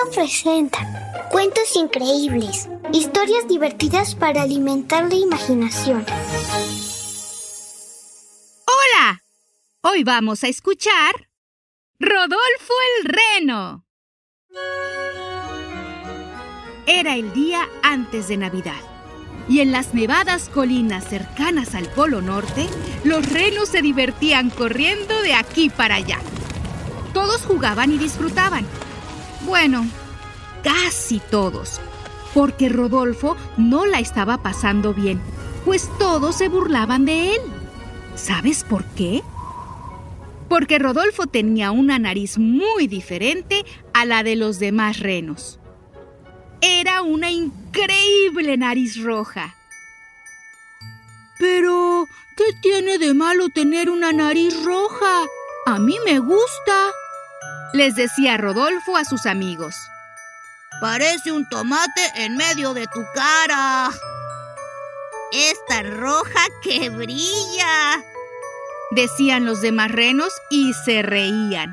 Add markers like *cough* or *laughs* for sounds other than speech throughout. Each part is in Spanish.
Sonoro presenta cuentos increíbles, historias divertidas para alimentar la imaginación. ¡Hola! Hoy vamos a escuchar Rodolfo el Reno. Era el día antes de Navidad y en las nevadas colinas cercanas al Polo Norte, los renos se divertían corriendo de aquí para allá. Todos jugaban y disfrutaban. Bueno, casi todos, porque Rodolfo no la estaba pasando bien, pues todos se burlaban de él. ¿Sabes por qué? Porque Rodolfo tenía una nariz muy diferente a la de los demás renos. Era una increíble nariz roja. Pero, ¿qué tiene de malo tener una nariz roja? A mí me gusta, les decía Rodolfo a sus amigos. Parece un tomate en medio de tu cara. Es tan roja que brilla. Decían los demás renos y se reían.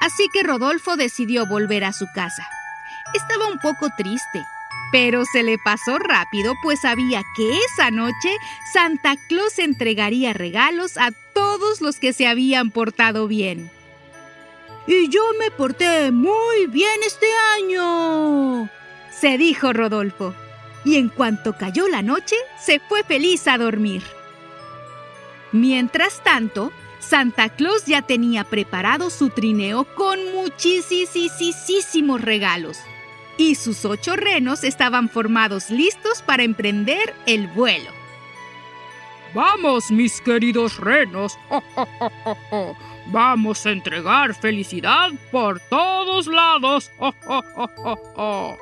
Así que Rodolfo decidió volver a su casa. Estaba un poco triste, pero se le pasó rápido pues sabía que esa noche Santa Claus entregaría regalos a todos los que se habían portado bien. Y yo me porté muy bien este año, se dijo Rodolfo. Y en cuanto cayó la noche, se fue feliz a dormir. Mientras tanto, Santa Claus ya tenía preparado su trineo con muchísimos regalos y sus ocho renos estaban formados listos para emprender el vuelo. Vamos, mis queridos renos. *laughs* Vamos a entregar felicidad por todos lados. *laughs*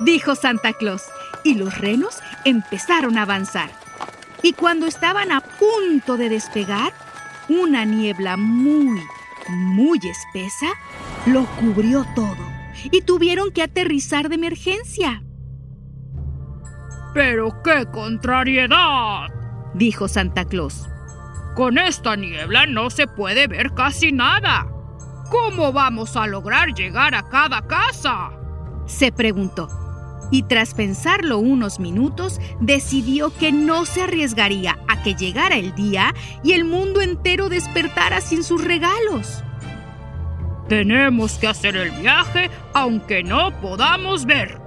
Dijo Santa Claus, y los renos empezaron a avanzar. Y cuando estaban a punto de despegar, una niebla muy, muy espesa lo cubrió todo y tuvieron que aterrizar de emergencia. ¡Pero qué contrariedad! dijo Santa Claus. Con esta niebla no se puede ver casi nada. ¿Cómo vamos a lograr llegar a cada casa? se preguntó. Y tras pensarlo unos minutos, decidió que no se arriesgaría a que llegara el día y el mundo entero despertara sin sus regalos. Tenemos que hacer el viaje aunque no podamos ver,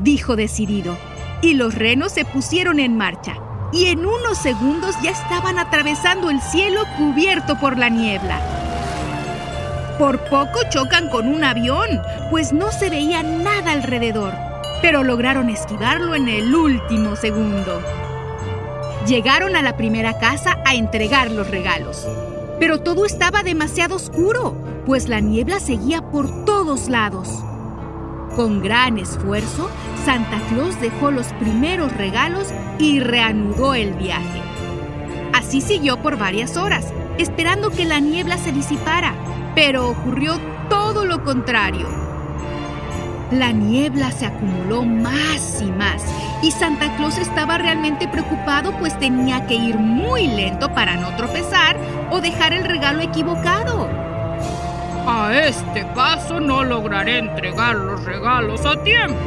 dijo decidido. Y los renos se pusieron en marcha. Y en unos segundos ya estaban atravesando el cielo cubierto por la niebla. Por poco chocan con un avión, pues no se veía nada alrededor, pero lograron esquivarlo en el último segundo. Llegaron a la primera casa a entregar los regalos, pero todo estaba demasiado oscuro pues la niebla seguía por todos lados. Con gran esfuerzo, Santa Claus dejó los primeros regalos y reanudó el viaje. Así siguió por varias horas, esperando que la niebla se disipara, pero ocurrió todo lo contrario. La niebla se acumuló más y más y Santa Claus estaba realmente preocupado pues tenía que ir muy lento para no tropezar o dejar el regalo equivocado. A este paso no lograré entregar los regalos a tiempo.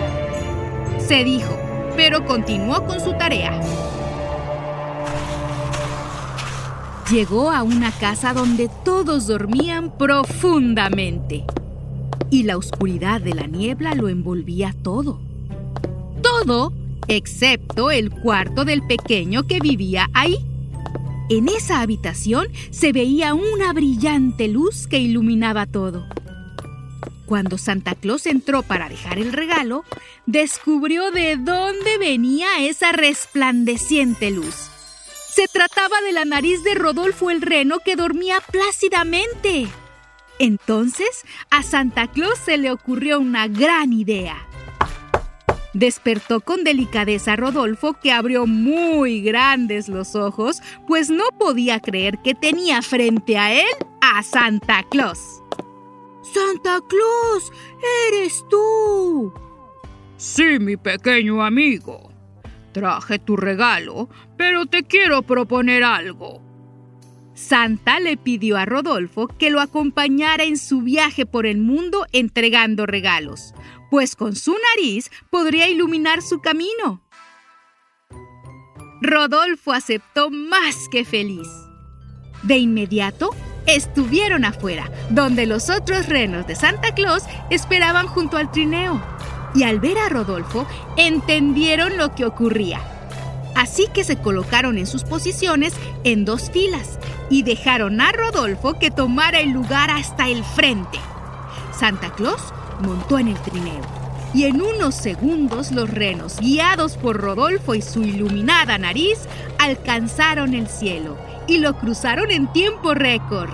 Se dijo, pero continuó con su tarea. Llegó a una casa donde todos dormían profundamente y la oscuridad de la niebla lo envolvía todo. Todo excepto el cuarto del pequeño que vivía ahí. En esa habitación se veía una brillante luz que iluminaba todo. Cuando Santa Claus entró para dejar el regalo, descubrió de dónde venía esa resplandeciente luz. Se trataba de la nariz de Rodolfo el Reno que dormía plácidamente. Entonces, a Santa Claus se le ocurrió una gran idea. Despertó con delicadeza a Rodolfo, que abrió muy grandes los ojos, pues no podía creer que tenía frente a él a Santa Claus. Santa Claus, eres tú. Sí, mi pequeño amigo. Traje tu regalo, pero te quiero proponer algo. Santa le pidió a Rodolfo que lo acompañara en su viaje por el mundo entregando regalos, pues con su nariz podría iluminar su camino. Rodolfo aceptó más que feliz. De inmediato, estuvieron afuera, donde los otros renos de Santa Claus esperaban junto al trineo. Y al ver a Rodolfo, entendieron lo que ocurría. Así que se colocaron en sus posiciones en dos filas y dejaron a Rodolfo que tomara el lugar hasta el frente. Santa Claus montó en el trineo y en unos segundos los renos, guiados por Rodolfo y su iluminada nariz, alcanzaron el cielo y lo cruzaron en tiempo récord.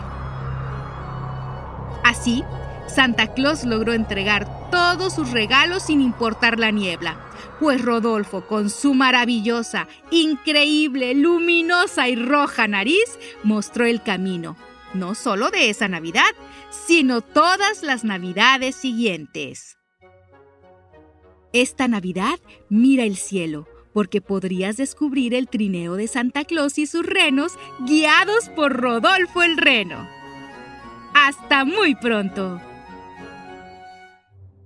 Así, Santa Claus logró entregar todos sus regalos sin importar la niebla, pues Rodolfo, con su maravillosa, increíble, luminosa y roja nariz, mostró el camino, no solo de esa Navidad, sino todas las Navidades siguientes. Esta Navidad mira el cielo, porque podrías descubrir el trineo de Santa Claus y sus renos guiados por Rodolfo el Reno. Hasta muy pronto.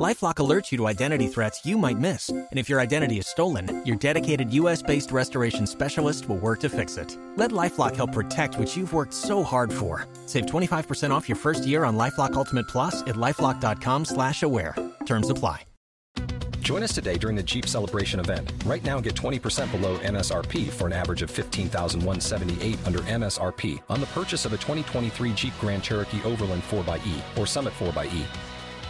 LifeLock alerts you to identity threats you might miss, and if your identity is stolen, your dedicated U.S.-based restoration specialist will work to fix it. Let LifeLock help protect what you've worked so hard for. Save 25% off your first year on LifeLock Ultimate Plus at lifeLock.com/slash-aware. Terms apply. Join us today during the Jeep Celebration event. Right now, get 20% below MSRP for an average of 15178 under MSRP on the purchase of a 2023 Jeep Grand Cherokee Overland 4xE or Summit 4xE.